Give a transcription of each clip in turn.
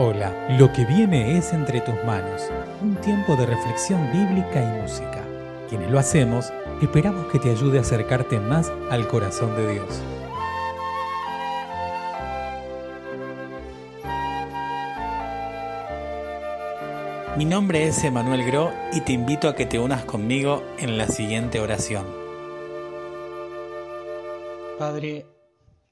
Hola, lo que viene es entre tus manos, un tiempo de reflexión bíblica y música. Quienes lo hacemos, esperamos que te ayude a acercarte más al corazón de Dios. Mi nombre es Emanuel Gro y te invito a que te unas conmigo en la siguiente oración. Padre,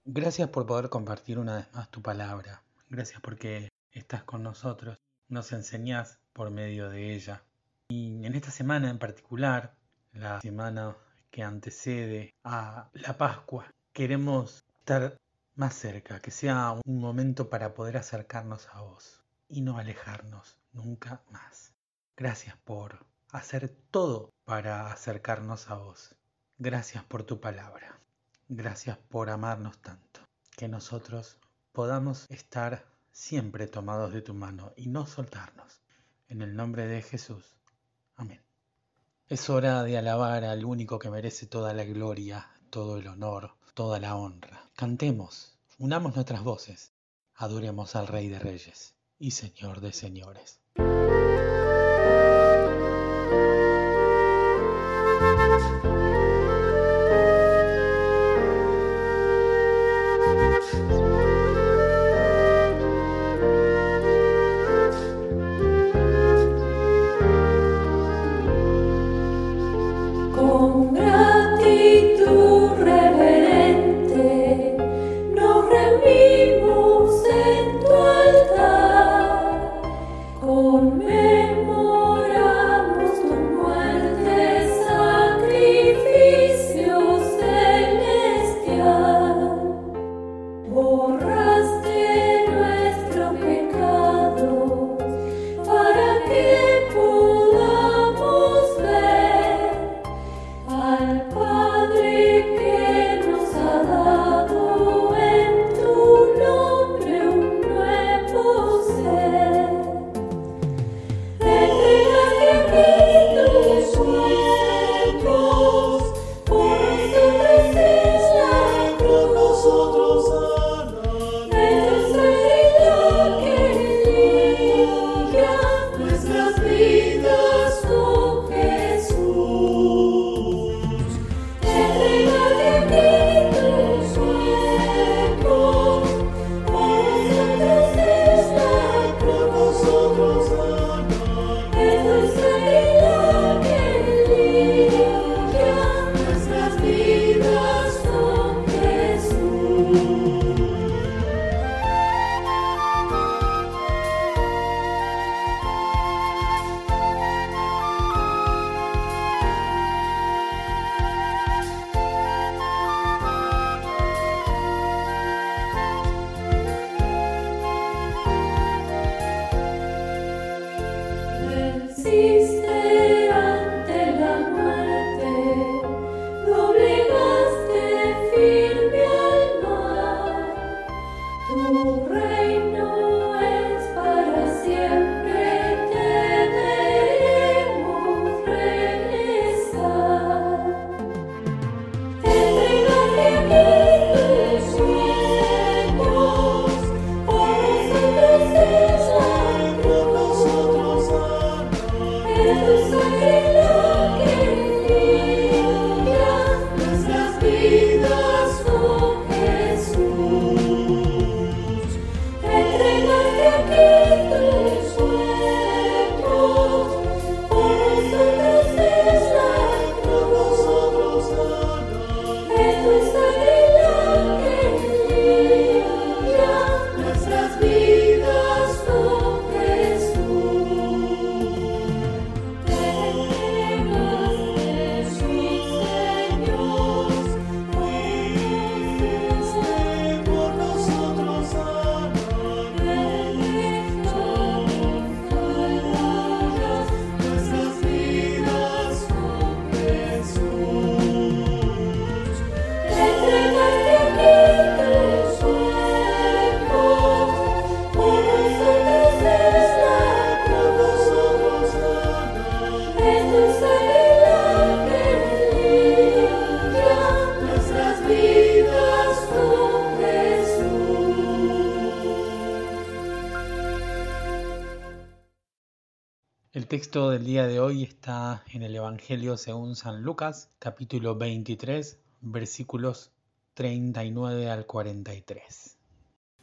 gracias por poder compartir una vez más tu palabra. Gracias porque estás con nosotros, nos enseñás por medio de ella. Y en esta semana en particular, la semana que antecede a la Pascua, queremos estar más cerca, que sea un momento para poder acercarnos a vos y no alejarnos nunca más. Gracias por hacer todo para acercarnos a vos. Gracias por tu palabra. Gracias por amarnos tanto. Que nosotros podamos estar siempre tomados de tu mano y no soltarnos. En el nombre de Jesús. Amén. Es hora de alabar al único que merece toda la gloria, todo el honor, toda la honra. Cantemos, unamos nuestras voces, adoremos al Rey de Reyes y Señor de Señores. Texto del día de hoy está en el Evangelio según San Lucas, capítulo 23, versículos 39 al 43.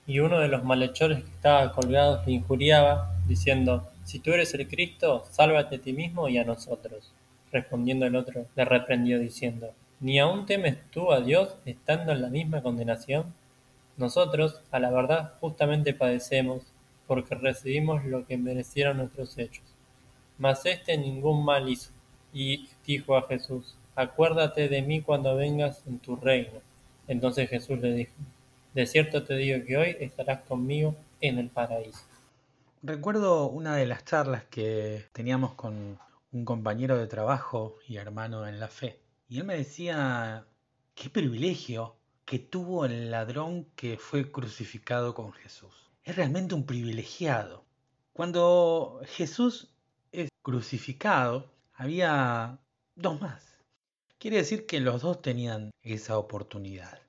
Y uno de los malhechores que estaba colgado le injuriaba, diciendo, Si tú eres el Cristo, sálvate a ti mismo y a nosotros. Respondiendo el otro, le reprendió diciendo, ¿Ni aún temes tú a Dios estando en la misma condenación? Nosotros, a la verdad, justamente padecemos, porque recibimos lo que merecieron nuestros hechos mas éste ningún mal hizo. Y dijo a Jesús, Acuérdate de mí cuando vengas en tu reino. Entonces Jesús le dijo, De cierto te digo que hoy estarás conmigo en el paraíso. Recuerdo una de las charlas que teníamos con un compañero de trabajo y hermano en la fe. Y él me decía, qué privilegio que tuvo el ladrón que fue crucificado con Jesús. Es realmente un privilegiado. Cuando Jesús es crucificado, había dos más. Quiere decir que los dos tenían esa oportunidad.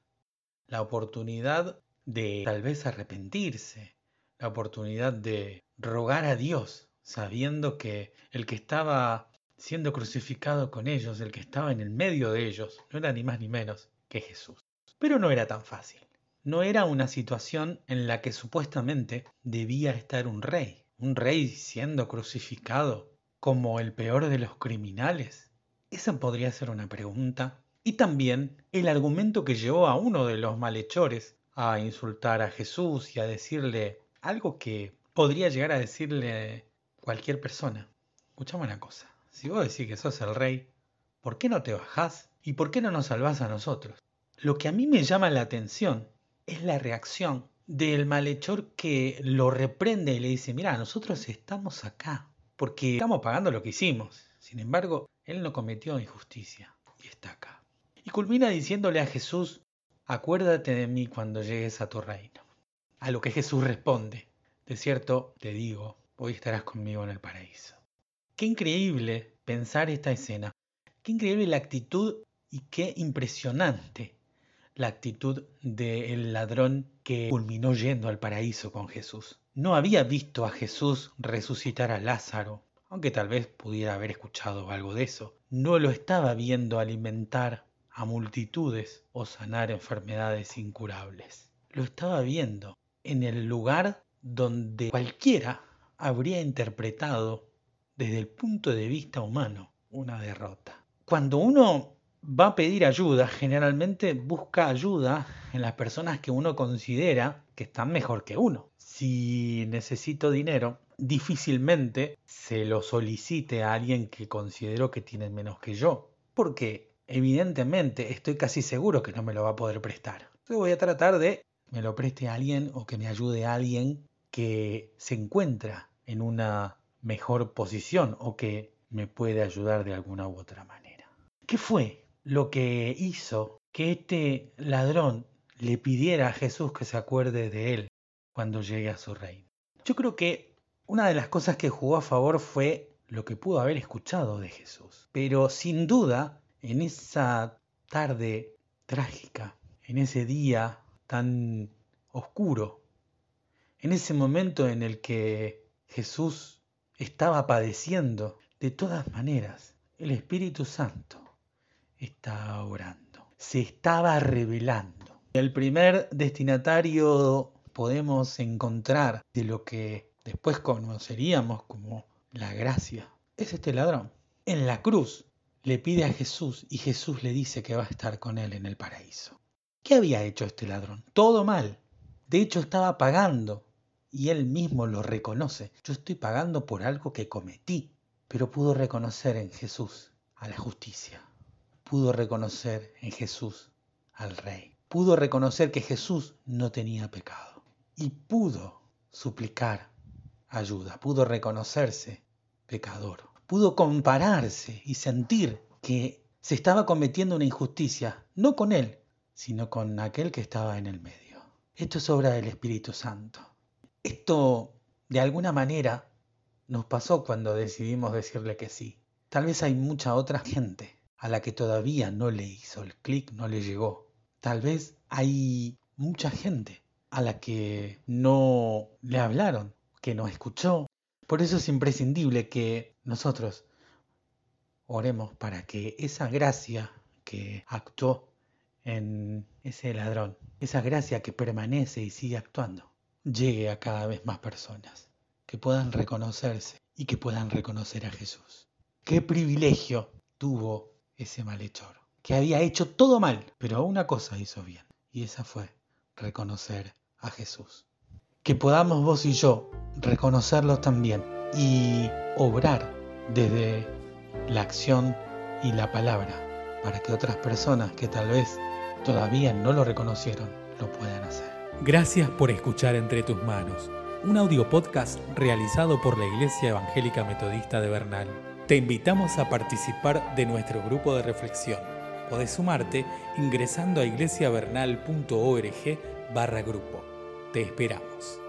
La oportunidad de tal vez arrepentirse, la oportunidad de rogar a Dios, sabiendo que el que estaba siendo crucificado con ellos, el que estaba en el medio de ellos, no era ni más ni menos que Jesús. Pero no era tan fácil. No era una situación en la que supuestamente debía estar un rey un rey siendo crucificado como el peor de los criminales? Esa podría ser una pregunta. Y también el argumento que llevó a uno de los malhechores a insultar a Jesús y a decirle algo que podría llegar a decirle cualquier persona. Escuchame una cosa, si vos decís que sos el rey, ¿por qué no te bajás? ¿Y por qué no nos salvás a nosotros? Lo que a mí me llama la atención es la reacción del malhechor que lo reprende y le dice, mira, nosotros estamos acá porque estamos pagando lo que hicimos. Sin embargo, él no cometió injusticia y está acá. Y culmina diciéndole a Jesús, acuérdate de mí cuando llegues a tu reino. A lo que Jesús responde, de cierto te digo, hoy estarás conmigo en el paraíso. Qué increíble pensar esta escena, qué increíble la actitud y qué impresionante la actitud del ladrón que culminó yendo al paraíso con Jesús. No había visto a Jesús resucitar a Lázaro, aunque tal vez pudiera haber escuchado algo de eso. No lo estaba viendo alimentar a multitudes o sanar enfermedades incurables. Lo estaba viendo en el lugar donde cualquiera habría interpretado desde el punto de vista humano una derrota. Cuando uno va a pedir ayuda, generalmente busca ayuda en las personas que uno considera que están mejor que uno. Si necesito dinero, difícilmente se lo solicite a alguien que considero que tiene menos que yo, porque evidentemente estoy casi seguro que no me lo va a poder prestar. Entonces voy a tratar de me lo preste a alguien o que me ayude a alguien que se encuentra en una mejor posición o que me puede ayudar de alguna u otra manera. ¿Qué fue lo que hizo que este ladrón le pidiera a Jesús que se acuerde de él cuando llegue a su reino. Yo creo que una de las cosas que jugó a favor fue lo que pudo haber escuchado de Jesús. Pero sin duda, en esa tarde trágica, en ese día tan oscuro, en ese momento en el que Jesús estaba padeciendo, de todas maneras, el Espíritu Santo estaba orando, se estaba revelando. El primer destinatario podemos encontrar de lo que después conoceríamos como la gracia es este ladrón. En la cruz le pide a Jesús y Jesús le dice que va a estar con él en el paraíso. ¿Qué había hecho este ladrón? Todo mal. De hecho estaba pagando y él mismo lo reconoce. Yo estoy pagando por algo que cometí, pero pudo reconocer en Jesús a la justicia pudo reconocer en Jesús al Rey. Pudo reconocer que Jesús no tenía pecado. Y pudo suplicar ayuda, pudo reconocerse pecador. Pudo compararse y sentir que se estaba cometiendo una injusticia, no con él, sino con aquel que estaba en el medio. Esto es obra del Espíritu Santo. Esto, de alguna manera, nos pasó cuando decidimos decirle que sí. Tal vez hay mucha otra gente a la que todavía no le hizo el clic, no le llegó. Tal vez hay mucha gente a la que no le hablaron, que no escuchó, Por eso es imprescindible que nosotros oremos para que esa gracia que actuó en ese ladrón, esa gracia que permanece y sigue actuando, llegue a cada vez más personas, que puedan reconocerse y que puedan reconocer a Jesús. Qué privilegio tuvo ese malhechor, que había hecho todo mal, pero una cosa hizo bien, y esa fue reconocer a Jesús. Que podamos vos y yo reconocerlo también y obrar desde la acción y la palabra para que otras personas que tal vez todavía no lo reconocieron lo puedan hacer. Gracias por escuchar Entre tus manos, un audio podcast realizado por la Iglesia Evangélica Metodista de Bernal. Te invitamos a participar de nuestro grupo de reflexión. Podés sumarte ingresando a iglesiavernal.org barra grupo. Te esperamos.